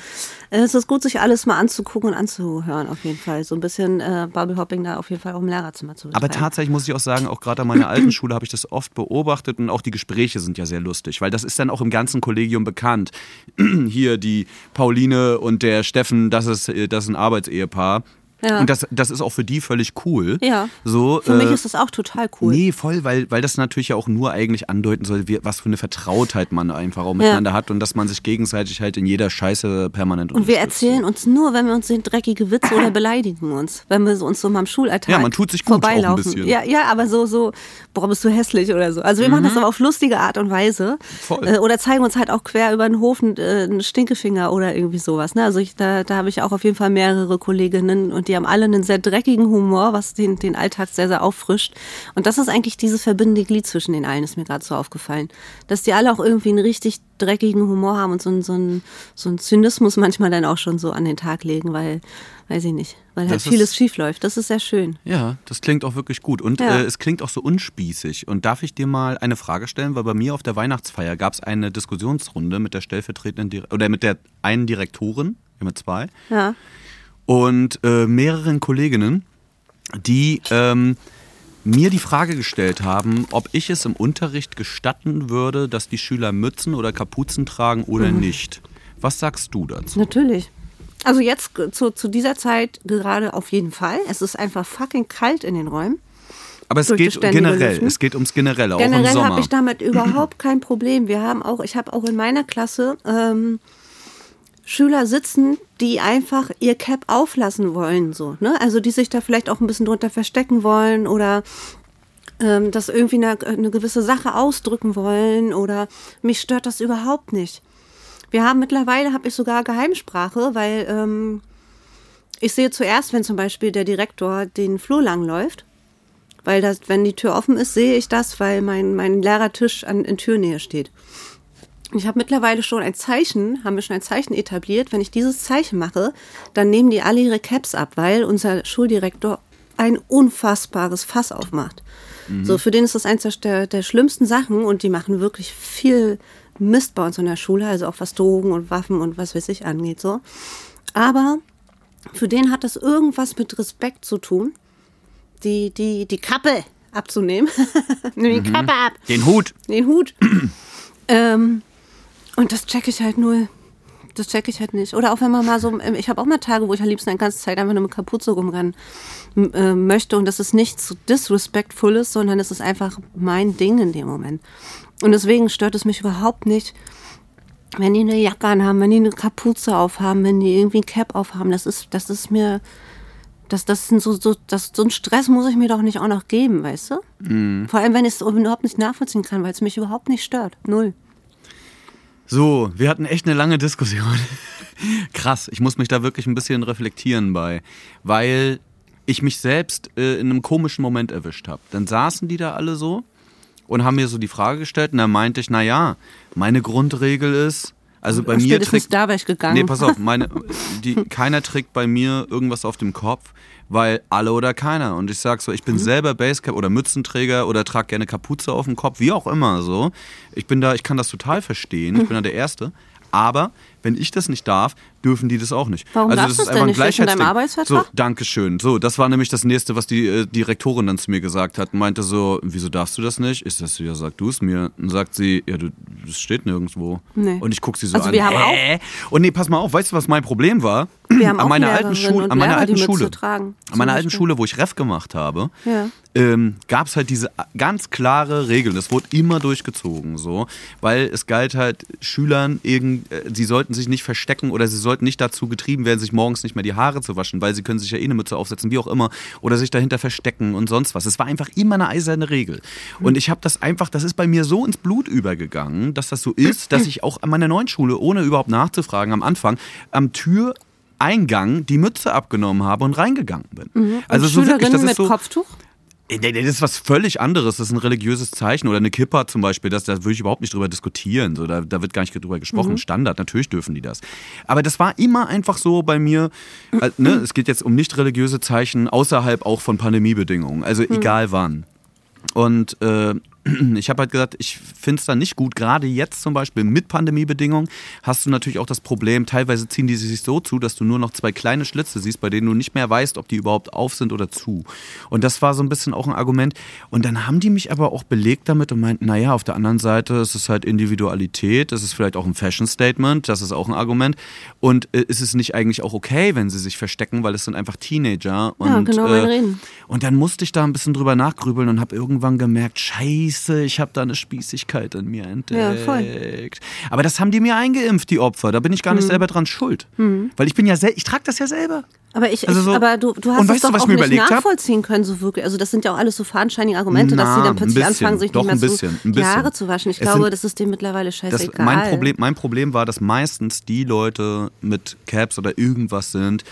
Äh, es ist gut, sich alles mal anzugucken und anzuhören, auf jeden Fall. So ein bisschen äh, Bubble-Hopping da auf jeden Fall auch im Lehrerzimmer zu Aber betreiben. tatsächlich muss ich auch sagen, auch gerade an meiner alten Schule habe ich das oft beobachtet und auch die Gespräche sind ja sehr lustig, weil das ist dann auch im ganzen Kollegium bekannt. [CLEARS THROAT] Hier die Pauline und der Steffen, das ist, äh, das ist ein Arbeitsehepaar. Ja. Und das, das ist auch für die völlig cool. Ja. So, Für mich äh, ist das auch total cool. Nee, voll, weil, weil das natürlich ja auch nur eigentlich andeuten soll, wie, was für eine Vertrautheit man einfach auch miteinander hat und dass man sich gegenseitig halt in jeder Scheiße permanent Und wir erzählen uns nur, wenn wir uns sehen, dreckige Witze oder beleidigen uns, wenn wir uns so mal im Schulalltag Ja, man tut sich gut auch ein vorbeilaufen. bisschen. Ja, ja, aber so, so, boah, bist du hässlich oder so. Also wir machen das aber auf lustige Art und Weise. Mhm. Voll. Äh, oder zeigen uns halt auch quer über den Hof einen, äh, einen Stinkefinger oder irgendwie sowas. Ne? Also ich, da, da habe ich auch auf jeden Fall mehrere Kolleginnen und die haben alle einen sehr dreckigen Humor, was den, den Alltag sehr, sehr auffrischt. Und das ist eigentlich dieses verbindende Glied zwischen den allen, ist mir gerade so aufgefallen. Dass die alle auch irgendwie einen richtig dreckigen Humor haben und so einen, so einen, so einen Zynismus manchmal dann auch schon so an den Tag legen, weil, weiß ich nicht, weil halt Das ist- vieles schief läuft. Das ist sehr schön. Ja, das klingt auch wirklich gut. Und Ja. äh, es klingt auch so unspießig. Und darf ich dir mal eine Frage stellen? Weil bei mir auf der Weihnachtsfeier gab es eine Diskussionsrunde mit der stellvertretenden oder mit der einen Direktorin, mit zwei, Ja. Und äh, mehreren Kolleginnen, die ähm, mir die Frage gestellt haben, ob ich es im Unterricht gestatten würde, dass die Schüler Mützen oder Kapuzen tragen oder Mhm. nicht. Was sagst du dazu? Natürlich. Also jetzt zu, zu dieser Zeit gerade auf jeden Fall. Es ist einfach fucking kalt in den Räumen. Aber es geht generell, Lüften. es geht ums Generelle, auch im Generell Sommer. habe ich damit überhaupt [CLEARS THROAT] kein Problem. Wir haben auch, ich habe auch in meiner Klasse ähm, Schüler sitzen, die einfach ihr Cap auflassen wollen, so, ne? Also die sich da vielleicht auch ein bisschen drunter verstecken wollen oder ähm, das irgendwie eine, eine gewisse Sache ausdrücken wollen oder mich stört das überhaupt nicht. Wir haben mittlerweile, habe ich sogar Geheimsprache, weil ähm, ich sehe zuerst, wenn zum Beispiel der Direktor den Flur lang läuft, weil das, wenn die Tür offen ist, sehe ich das, weil mein, mein Lehrertisch an, in Türnähe steht. Ich habe mittlerweile schon ein Zeichen, haben wir schon ein Zeichen etabliert. Wenn ich dieses Zeichen mache, dann nehmen die alle ihre Caps ab, weil unser Schuldirektor ein unfassbares Fass aufmacht. So, für den ist das eins der, der schlimmsten Sachen und die machen wirklich viel Mist bei uns in der Schule, also auch was Drogen und Waffen und was weiß ich angeht, so. Aber für den hat das irgendwas mit Respekt zu tun, die, die, die Kappe abzunehmen. Nimm [LAUGHS] die Kappe ab Den Hut. den Hut. [CLEARS THROAT] ähm, und das checke ich halt null. Das checke ich halt nicht. Oder auch wenn man mal so, ähm, ich habe auch mal Tage, wo ich am liebsten eine ganze Zeit einfach nur mit Kapuze rumrennen äh, möchte und das ist nichts so disrespectfulles, sondern es ist einfach mein Ding in dem Moment. Und deswegen stört es mich überhaupt nicht, wenn die eine Jacke anhaben, wenn die eine Kapuze aufhaben, wenn die irgendwie ein Cap aufhaben. Das ist, das ist mir, das, das sind so, so, das, so ein Stress muss ich mir doch nicht auch noch geben, weißt du? Vor allem, wenn ich es überhaupt nicht nachvollziehen kann, weil es mich überhaupt nicht stört. Null. So, wir hatten echt eine lange Diskussion. [LAUGHS] Krass, ich muss mich da wirklich ein bisschen reflektieren bei, weil ich mich selbst äh, in einem komischen Moment erwischt habe. Dann saßen die da alle so und haben mir so die Frage gestellt und dann meinte ich, na ja, meine Grundregel ist, Also bei mir trägt da wäre ich gegangen. Nee, pass auf, meine [LAUGHS] die keiner trägt bei mir irgendwas auf dem Kopf, weil alle oder keiner und ich sag so, ich bin mhm. selber Basecap oder Mützenträger oder trage gerne Kapuze auf dem Kopf, wie auch immer so. Ich bin da, ich kann das total verstehen. Ich bin da der erste, aber wenn ich das nicht darf, dürfen die das auch nicht. Warum also das ist einfach ein Gleichheitsding. So, danke schön. So, das war nämlich das nächste, was die äh, Direktorin dann zu mir gesagt hat. Meinte so, wieso darfst du das nicht? Ist das ja, sag du es mir. Und sagt sie, ja, du, das steht nirgendwo. Nee. Und ich guck sie so Also an. wir haben Hä? Und nee, pass mal auf, weißt du, was mein Problem war? Wir haben an auch meiner alten Schule, an meiner alten Schule, tragen, an meiner alten. Schule, wo ich Ref gemacht habe, Ja. ähm, gab es halt diese ganz klare Regeln. Das wurde immer durchgezogen, so, weil es galt halt Schülern, irgend, äh, sie sollten sich nicht verstecken oder sie sollten nicht dazu getrieben werden, sich morgens nicht mehr die Haare zu waschen, weil sie können sich ja eh eine Mütze aufsetzen, wie auch immer, oder sich dahinter verstecken und sonst was. Es war einfach immer eine eiserne Regel. Und ich habe das einfach, das ist bei mir so ins Blut übergegangen, dass das so ist, dass ich auch an meiner neuen Schule, ohne überhaupt nachzufragen, am Anfang am Tür Eingang die Mütze abgenommen habe und reingegangen bin. Also und so wirklich, Schülerinnen das ist mit so, Kopftuch? Nee, Das ist was völlig anderes. Das ist ein religiöses Zeichen. Oder eine Kippa zum Beispiel. Das, da würde ich überhaupt nicht drüber diskutieren. So, da, da wird gar nicht drüber gesprochen. Standard, natürlich dürfen die das. Aber das war immer einfach so bei mir. Äh, ne? Es geht jetzt um nicht religiöse Zeichen außerhalb auch von Pandemiebedingungen. Also egal wann. Und äh, ich habe halt gesagt, ich finde es dann nicht gut. Gerade jetzt zum Beispiel mit Pandemiebedingungen hast du natürlich auch das Problem, teilweise ziehen die sich so zu, dass du nur noch zwei kleine Schlitze siehst, bei denen du nicht mehr weißt, ob die überhaupt auf sind oder zu. Und das war so ein bisschen auch ein Argument. Und dann haben die mich aber auch belegt damit und meinten, naja, auf der anderen Seite ist es halt Individualität, es ist vielleicht auch ein Fashion-Statement, das ist auch ein Argument. Und äh, ist es nicht eigentlich auch okay, wenn sie sich verstecken, weil es sind einfach Teenager. Und, Ja, genau, äh, Reden. und dann musste ich da ein bisschen drüber nachgrübeln und habe irgendwann gemerkt, scheiße, ich habe da eine Spießigkeit in mir entdeckt. Ja, voll. Aber das haben die mir eingeimpft, die Opfer. Da bin ich gar nicht selber dran schuld. Weil ich bin ja ich trage das ja selber. Aber ich, Also so- aber du, du hast es du, doch was auch nicht überlegt hab? nachvollziehen können, so wirklich. Also das sind ja auch alles so veranscheinige Argumente, dass sie Na, dann plötzlich bisschen. anfangen, sich Doch, nicht mehr bisschen, zu, die. Haare zu waschen. Ich Es glaube, sind- das ist dem mittlerweile Das, scheißegal. mein, Problem, mein Problem war, dass meistens die Leute mit Caps oder irgendwas sind,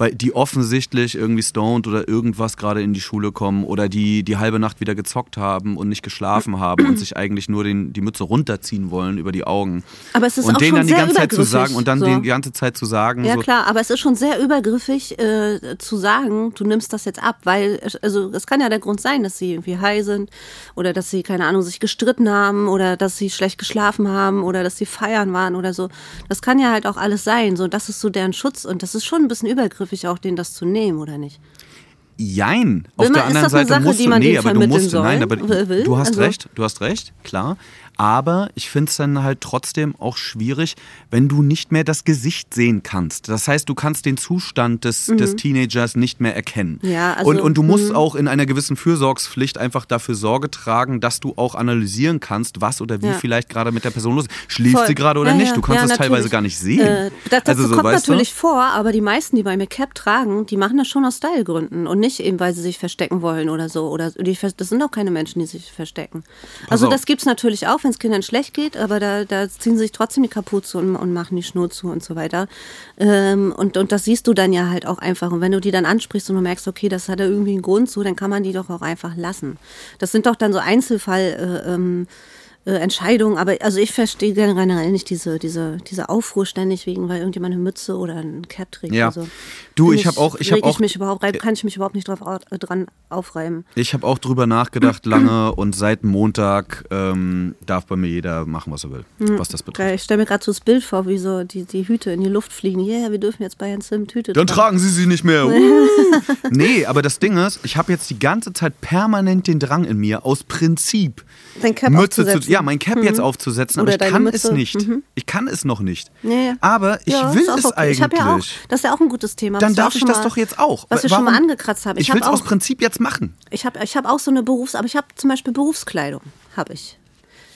bei, die offensichtlich irgendwie stoned oder irgendwas gerade in die Schule kommen oder die die halbe Nacht wieder gezockt haben und nicht geschlafen haben und sich eigentlich nur den, die Mütze runterziehen wollen über die Augen. Aber es ist und auch denen schon dann die sehr ganze Zeit zu sagen und dann so. die ganze Zeit zu sagen, Ja so, klar, aber es ist schon sehr übergriffig äh, zu sagen, du nimmst das jetzt ab, weil also es kann ja der Grund sein, dass sie irgendwie high sind oder dass sie keine Ahnung sich gestritten haben oder dass sie schlecht geschlafen haben oder dass sie feiern waren oder so. Das kann ja halt auch alles sein. So, das ist so deren Schutz und das ist schon ein bisschen übergriffig, auch denen das zu nehmen oder nicht? Jein. Auf Will man- der ist anderen das eine Seite Sache, musst die du, man nee, aber du musst, nein, aber will? du hast Also- recht, du hast recht, klar. Aber ich finde es dann halt trotzdem auch schwierig, wenn du nicht mehr das Gesicht sehen kannst. Das heißt, du kannst den Zustand des, des Teenagers nicht mehr erkennen. Mhm. Ja, also, und, und du musst auch in einer gewissen Fürsorgspflicht einfach dafür Sorge tragen, dass du auch analysieren kannst, was oder wie Ja. vielleicht gerade mit der Person los ist. Schläft Voll. sie gerade oder Ja, nicht? Du kannst ja, es teilweise natürlich. gar nicht sehen. Äh, das das also so, kommt natürlich du? vor, aber die meisten, die bei mir Cap tragen, die machen das schon aus Stylegründen und nicht eben, weil sie sich verstecken wollen oder so. Oder die, das sind auch keine Menschen, die sich verstecken. also auf. das gibt's natürlich auch, wenn es Kindern schlecht geht, aber da, da ziehen sie sich trotzdem die Kapuze und, und machen die Schnur zu und so weiter. Ähm, und, und das siehst du dann ja halt auch einfach. Und wenn du die dann ansprichst und du merkst, okay, das hat ja irgendwie einen Grund so, dann kann man die doch auch einfach lassen. Das sind doch dann so Einzelfall. Äh, ähm, äh, Entscheidungen, aber also ich verstehe generell nicht diese, diese, diese Aufruhr ständig wegen, weil irgendjemand eine Mütze oder ein Cap trägt. Ja. Also, Du, ich hab auch- ich hab reg auch- mich überhaupt, reib- kann ich mich überhaupt nicht drauf, au- äh, dran aufreiben. Ich habe auch drüber nachgedacht [CLEARS THROAT] lange und seit Montag ähm, darf bei mir jeder machen, was er will, was das betrifft. Ich stelle mir gerade so das Bild vor, wie so die, die Hüte in die Luft fliegen. Yeah, wir dürfen jetzt bei Herrn Zimt Hüte Dann tragen. tragen sie sie nicht mehr. [LAUGHS] Uh. nee, aber das Ding ist, ich habe jetzt die ganze Zeit permanent den Drang in mir, aus Prinzip Mütze zu, aufzusetzen. ja, mein Cap jetzt aufzusetzen, aber Oder ich deine kann Mütze. es nicht. Ich kann es noch nicht. Ja, ja. Aber ich Ja, will es okay. eigentlich. Ich ja auch, das ist ja auch ein gutes Thema. Dann darf ich das mal- doch jetzt auch. Was wir Warum? schon mal angekratzt haben. Ich, hab will es aus Prinzip jetzt machen. Ich habe ich hab auch so eine Berufs-, aber ich habe zum Beispiel Berufskleidung, habe ich.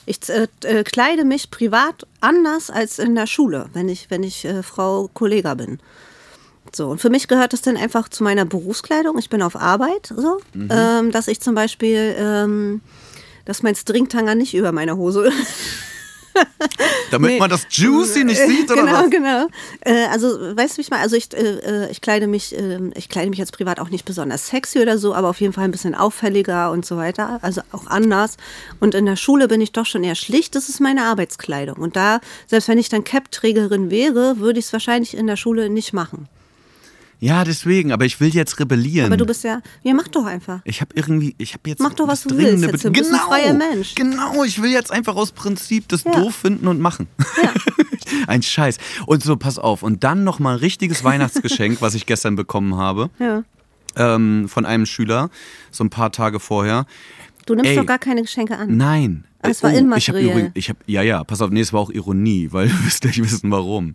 Ich äh, äh, kleide mich privat anders als in der Schule, wenn ich, wenn ich äh, Frau Kollega bin. So, und für mich gehört das dann einfach zu meiner Berufskleidung. Ich bin auf Arbeit, so, Mhm. ähm, dass ich zum Beispiel, ähm, dass mein Stringtanger nicht über meiner Hose [LAUGHS] Damit Nee. man das Juicy nicht sieht, oder genau, was? genau. Äh, also, weißt du, wie ich mal, also ich, äh, ich kleide mich, äh, ich kleide mich jetzt privat auch nicht besonders sexy oder so, aber auf jeden Fall ein bisschen auffälliger und so weiter, also auch anders. Und in der Schule bin ich doch schon eher schlicht, das ist meine Arbeitskleidung. Und da, selbst wenn ich dann Cap-Trägerin wäre, würde ich es wahrscheinlich in der Schule nicht machen. Ja, deswegen, aber ich will jetzt rebellieren. Aber du bist ja, ja, mach doch einfach. Ich habe irgendwie, ich habe jetzt Mach doch, was das du willst jetzt. Du Bed- bist ein freier Mensch. Genau, ich will jetzt einfach aus Prinzip das Ja. doof finden und machen. [LAUGHS] ein Scheiß. Und so, pass auf. Und dann noch mal ein richtiges Weihnachtsgeschenk, [LAUGHS] was ich gestern bekommen habe, Ja. ähm, von einem Schüler, so ein paar Tage vorher. Du nimmst Ey. doch gar keine Geschenke an. Nein. Aber es war ich habe immateriell. ich habe, ja, ja, pass auf, nee, es war auch Ironie, weil [LAUGHS] ihr wisst gleich wissen, warum.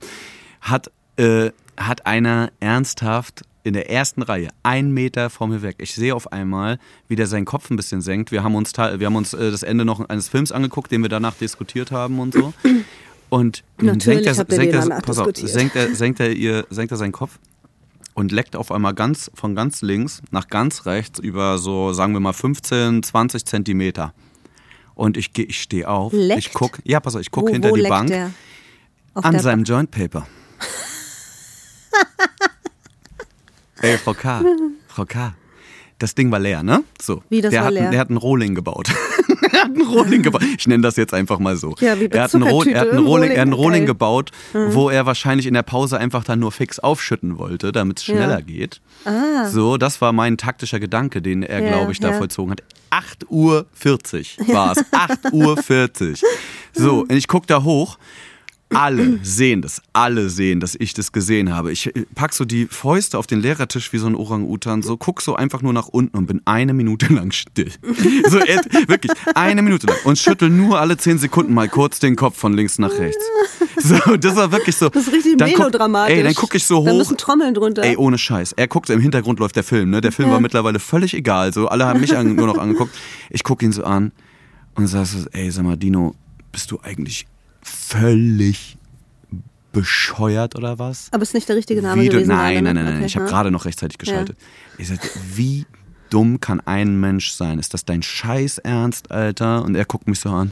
Hat, äh, hat einer ernsthaft in der ersten Reihe, ein Meter vor mir weg. Ich sehe auf einmal, wie der seinen Kopf ein bisschen senkt. Wir haben uns, wir haben uns äh, das Ende noch eines Films angeguckt, den wir danach diskutiert haben und so. Und senkt er, habt ihr senkt den er, danach pass auf, diskutiert. senkt er, senkt er ihr, senkt er seinen Kopf und leckt auf einmal ganz von ganz links nach ganz rechts über so, sagen wir mal, 15, 20 Zentimeter. Und ich, ich stehe auf, Leckt? ich guck, ja, pass auf, ich wo guck hinter wo die Bank Der? An seinem Joint Paper. [LAUGHS] [LAUGHS] Ey, Frau K., Frau K., das Ding war leer, ne? So. Wie, das der war hat, leer? Der hat einen Rohling gebaut. [LAUGHS] er hat einen Rohling gebaut. Ich nenne das jetzt einfach mal so. Ja, wie er hat einen, Roh- Zuckertüte er hat einen Rohling, er hat einen Rohling, Rohling gebaut, wo er wahrscheinlich in der Pause einfach dann nur fix aufschütten wollte, damit es schneller Ja. geht. So, das war mein taktischer Gedanke, den er, Ja, glaube ich, da vollzogen hat. 8 Uhr 40 war es. 8 Uhr 40. So, und ich gucke da hoch. Alle sehen das, alle sehen, dass ich das gesehen habe. Ich äh, pack so die Fäuste auf den Lehrertisch wie so ein Orang-Utan, so guck so einfach nur nach unten und bin eine Minute [LAUGHS] lang still. So äh, wirklich eine Minute lang und schüttel nur alle zehn Sekunden mal kurz den Kopf von links nach rechts. So, das war wirklich so. Das ist richtig Dann guck- melodramatisch. Ey, dann gucke ich so Da hoch. müssen Trommeln drunter. Ey, ohne Scheiß. Er guckt, im Hintergrund läuft der Film, ne? Der Film Ja. war mittlerweile völlig egal. So, alle haben mich an, nur noch angeguckt. Ich gucke ihn so an und sag so, ey, sag mal, Dino, bist du eigentlich völlig bescheuert oder was? Aber ist nicht der richtige Name Wie du, gewesen. nein, gerade, nein, ne? nein, nein. Okay, Ich habe ja. gerade noch rechtzeitig geschaltet. Ich sagte, wie dumm kann ein Mensch sein? Ist das dein Scheiß Ernst, Alter? Und er guckt mich so an.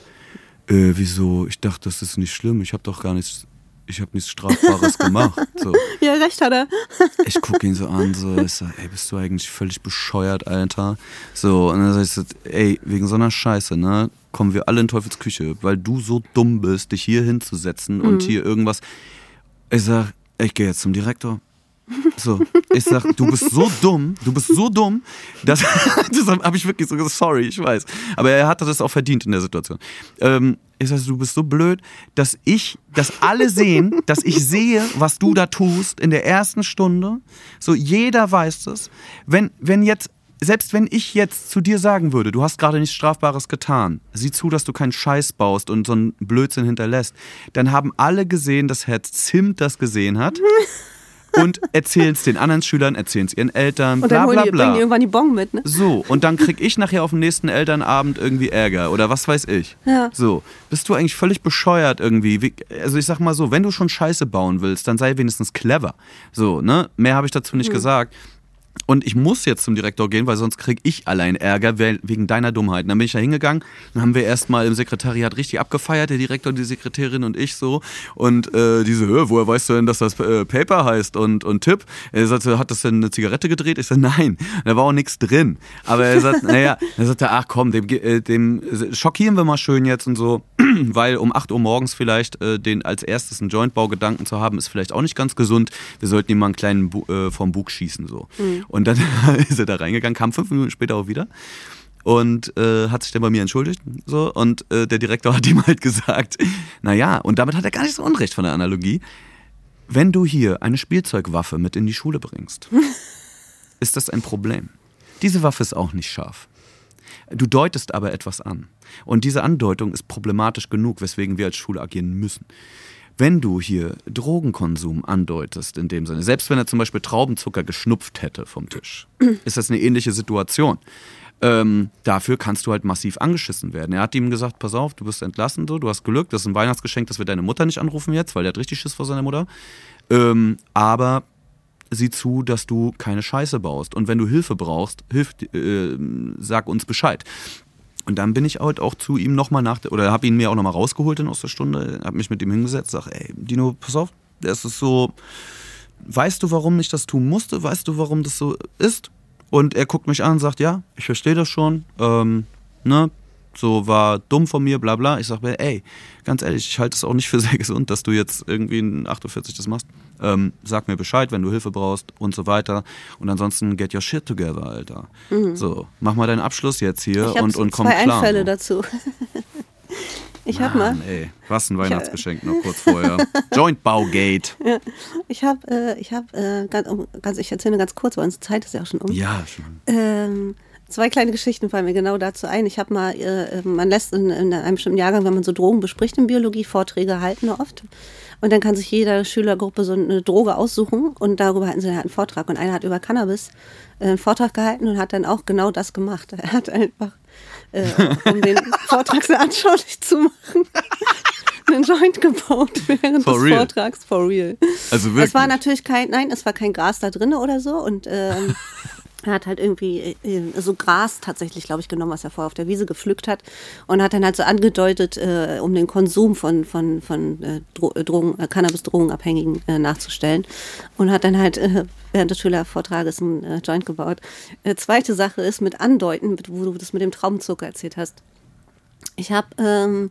Äh, wieso? Ich dachte, das ist nicht schlimm. Ich habe doch gar nichts, ich habe nichts Strafbares gemacht. So. [LAUGHS] Ja, recht hat er. [LAUGHS] Ich gucke ihn so an, so, ich sag, ey, bist du eigentlich völlig bescheuert, Alter? So, und dann sag ich so, ey, wegen so einer Scheiße, ne, kommen wir alle in Teufels Küche, weil du so dumm bist, dich hier hinzusetzen und hier irgendwas. Ich sag, ich gehe jetzt zum Direktor. So, ich sag, du bist so dumm, du bist so dumm, dass, [LAUGHS] das habe ich wirklich so gesagt, sorry, ich weiß. Aber er hatte das auch verdient in der Situation. Ähm, ich sag, du bist so blöd, dass ich, dass alle sehen, dass ich sehe, was du da tust in der ersten Stunde. So, jeder weiß das. Wenn, wenn jetzt, selbst wenn ich jetzt zu dir sagen würde, du hast gerade nichts Strafbares getan, sieh zu, dass du keinen Scheiß baust und so einen Blödsinn hinterlässt, dann haben alle gesehen, dass Herr Zimt das gesehen hat und erzählen es den anderen Schülern, erzählen es ihren Eltern, Und bla dann holen bla die, bringen die bla. irgendwann die Bon mit, ne? So, und dann krieg ich nachher auf dem nächsten Elternabend irgendwie Ärger oder was weiß ich. Ja. So, bist du eigentlich völlig bescheuert irgendwie? Wie, also ich sag mal so, wenn du schon Scheiße bauen willst, dann sei wenigstens clever. So, ne? Mehr habe ich dazu nicht gesagt. Und ich muss jetzt zum Direktor gehen, weil sonst krieg ich allein Ärger we- wegen deiner Dummheit. Und dann bin ich da hingegangen, dann haben wir erstmal im Sekretariat richtig abgefeiert, der Direktor, die Sekretärin und ich so. Und äh, diese, "Hä, woher weißt du denn, dass das äh, Paper heißt und, und Tipp? Er sagte, hat das denn eine Zigarette gedreht? Ich sagte, nein, da war auch nichts drin. Aber er sagt, naja, er sagte, ach komm, dem, äh, dem äh, schockieren wir mal schön jetzt und so, [CLEARS THROAT] weil um 8 Uhr morgens vielleicht äh, den als erstes einen Jointbaugedanken zu haben, ist vielleicht auch nicht ganz gesund. Wir sollten ihm mal einen kleinen Bu äh, vom Bug schießen so. Und dann [LAUGHS] ist er da reingegangen, kam fünf Minuten später auch wieder und äh, hat sich dann bei mir entschuldigt so und äh, der Direktor [LAUGHS] hat ihm halt gesagt, naja, und damit hat er gar nicht so Unrecht von der Analogie, wenn du hier eine Spielzeugwaffe mit in die Schule bringst, [LAUGHS] ist das ein Problem. Diese Waffe ist auch nicht scharf. Du deutest aber etwas an. Und diese Andeutung ist problematisch genug, weswegen wir als Schule agieren müssen. Wenn du hier Drogenkonsum andeutest, in dem Sinne, selbst wenn er zum Beispiel Traubenzucker geschnupft hätte vom Tisch, [CLEARS THROAT] ist das eine ähnliche Situation. Ähm, dafür kannst du halt massiv angeschissen werden. Er hat ihm gesagt, pass auf, du bist entlassen, so, du hast Glück, das ist ein Weihnachtsgeschenk, dass wir deine Mutter nicht anrufen jetzt, weil der hat richtig Schiss vor seiner Mutter. Ähm, aber sieh zu, dass du keine Scheiße baust. Und wenn du Hilfe brauchst, hilf, äh, sag uns Bescheid. Und dann bin ich halt auch zu ihm nochmal nach, oder habe ihn mir auch nochmal rausgeholt in aus der Stunde, habe mich mit ihm hingesetzt, sag, ey, Dino, pass auf, das ist so, weißt du, warum ich das tun musste? Weißt du, warum das so ist? Und er guckt mich an und sagt, ja, ich verstehe das schon, ähm, ne, so war dumm von mir, bla bla. Ich sag mir, ey, ganz ehrlich, ich halte es auch nicht für [LAUGHS] sehr gesund, dass du jetzt irgendwie in 48 das machst. Ähm, sag mir Bescheid, wenn du Hilfe brauchst und so weiter. Und ansonsten get your shit together, Alter. Mhm. So, mach mal deinen Abschluss jetzt hier ich und, und komm zwei klar. Einfälle dazu. [LAUGHS] Ich habe mal. Ey, was ein Weihnachtsgeschenk noch kurz vorher. [LAUGHS] Jointbaugate. Ja, ich habe, äh, ich habe, äh, ganz, ganz, ich erzähle ganz kurz, weil unsere Zeit ist ja auch schon um. Ja, schon. Ähm, Zwei kleine Geschichten fallen mir genau dazu ein. Ich habe mal, äh, man lässt in, in, einem bestimmten Jahrgang, wenn man so Drogen bespricht in Biologie, Vorträge halten oft. Und dann kann sich jede Schülergruppe so eine Droge aussuchen und darüber hatten sie halt einen Vortrag. Und einer hat über Cannabis äh, einen Vortrag gehalten und hat dann auch genau das gemacht. [LAUGHS] Er hat einfach, äh, um den [LAUGHS] Vortrag sehr anschaulich zu machen, [LAUGHS] einen Joint gebaut während For des real? Vortrags. For real. Also wirklich. Es war natürlich kein, nein, es war kein Gras da drin oder so. Und ähm, er hat halt irgendwie äh, so Gras tatsächlich, glaube ich, genommen, was er vorher auf der Wiese gepflückt hat. Und hat dann halt so angedeutet, äh, um den Konsum von, von, von äh, Dro Drogen, äh, Cannabis-Drogenabhängigen äh, nachzustellen. Und hat dann halt äh, während des Schülervortrages einen äh, Joint gebaut. Äh, zweite Sache ist mit Andeuten, wo du das mit dem Traubenzucker erzählt hast. Ich habe ähm,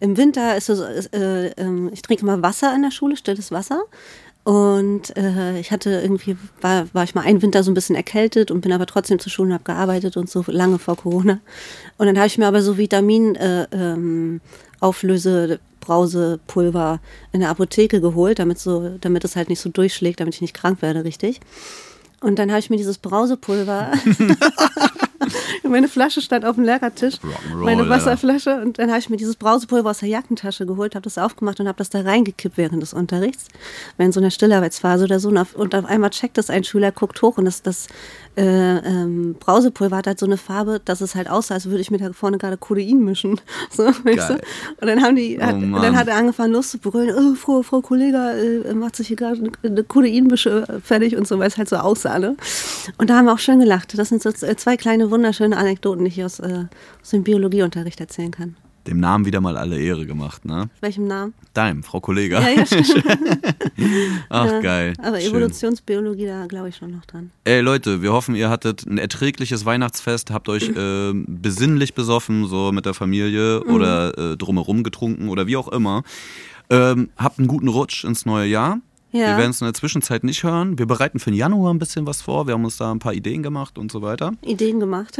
im Winter ist so, äh, äh, ich trinke mal Wasser in der Schule, stilles Wasser. Und äh, ich hatte irgendwie, war, war ich mal einen Winter so ein bisschen erkältet und bin aber trotzdem zur Schule und habe gearbeitet und so lange vor Corona. Und dann habe ich mir aber so Vitamin äh, ähm, Auflöse Brausepulver in der Apotheke geholt, damit so, damit es halt nicht so durchschlägt, damit ich nicht krank werde, richtig. Und dann habe ich mir dieses Brausepulver [LAUGHS] [LAUGHS] [LAUGHS] meine Flasche stand auf dem Lehrertisch, meine. Wasserflasche und dann habe ich mir dieses Brausepulver aus der Jackentasche geholt, habe das aufgemacht und habe das da reingekippt während des Unterrichts, während so einer Stillarbeitsphase oder so und auf, und auf einmal checkt das ein Schüler, guckt hoch und das, das äh, ähm, Brausepulver hat halt so eine Farbe, dass es halt aussah, als würde ich mir da vorne gerade Codein mischen. [LAUGHS] So, weißt du? Und dann haben die, hat, Oh und Mann. dann hat er angefangen loszubrüllen, oh, Frau, Frau Kollega äh, macht sich hier gerade eine, eine Codeinmische fertig und so, weil es halt so aussah. Ne? Und da haben wir auch schön gelacht. Das sind so zwei kleine wunderschöne Anekdoten, die ich aus, äh, aus dem Biologieunterricht erzählen kann. Dem Namen wieder mal alle Ehre gemacht, ne? Welchem Namen? Deinem, Frau Kollega. Ja, ja. [LAUGHS] Ach, Ja, geil. Aber Schön. Evolutionsbiologie, da glaube ich schon noch dran. Ey Leute, wir hoffen, ihr hattet ein erträgliches Weihnachtsfest, habt euch äh, besinnlich besoffen, so mit der Familie Mhm. oder äh, drumherum getrunken oder wie auch immer. Ähm, habt einen guten Rutsch ins neue Jahr. Ja. Wir werden es in der Zwischenzeit nicht hören. Wir bereiten für den Januar ein bisschen was vor. Wir haben uns da ein paar Ideen gemacht und so weiter. Ideen gemacht.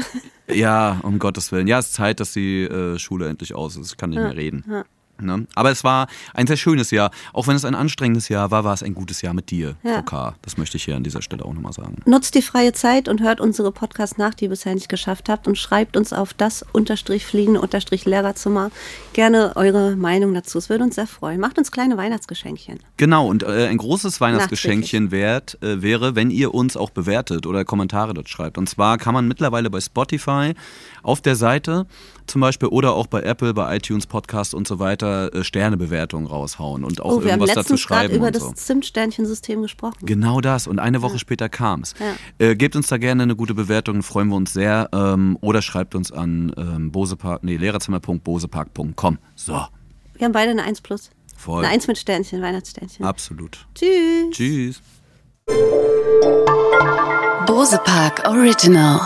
Ja, um Gottes Willen. Ja, es ist Zeit, dass die äh, Schule endlich aus ist. Ich kann nicht mehr reden. ja. Ne? Aber es war ein sehr schönes Jahr. Auch wenn es ein anstrengendes Jahr war, war es ein gutes Jahr mit dir, Ja. Das möchte ich hier an dieser Stelle auch nochmal sagen. Nutzt die freie Zeit und hört unsere Podcasts nach, die ihr bisher nicht geschafft habt und schreibt uns auf das unterstrich fliegende unterstrich Lehrerzimmer gerne eure Meinung dazu. Es würde uns sehr freuen. Macht uns kleine Weihnachtsgeschenkchen. Genau, und äh, ein großes Weihnachtsgeschenkchen wert, äh, wäre, wenn ihr uns auch bewertet oder Kommentare dort schreibt. Und zwar kann man mittlerweile bei Spotify auf der Seite zum Beispiel oder auch bei Apple, bei iTunes, Podcast und so weiter äh, Sternebewertungen raushauen und auch Oh, wir haben irgendwas dazu letztens gerade schreiben über und das so. Zimtsternchensystem gesprochen. Genau das. Und eine Woche später kam es. Ja. Äh, gebt uns da gerne eine gute Bewertung, freuen wir uns sehr. Ähm, oder schreibt uns an ähm, bosepark, nee, lehrerzimmer.bosepark.com. So, Wir haben beide eine 1 plus. voll. Eine 1 mit Sternchen, Weihnachtssternchen. Absolut. Tschüss. Tschüss. Bose Park Original.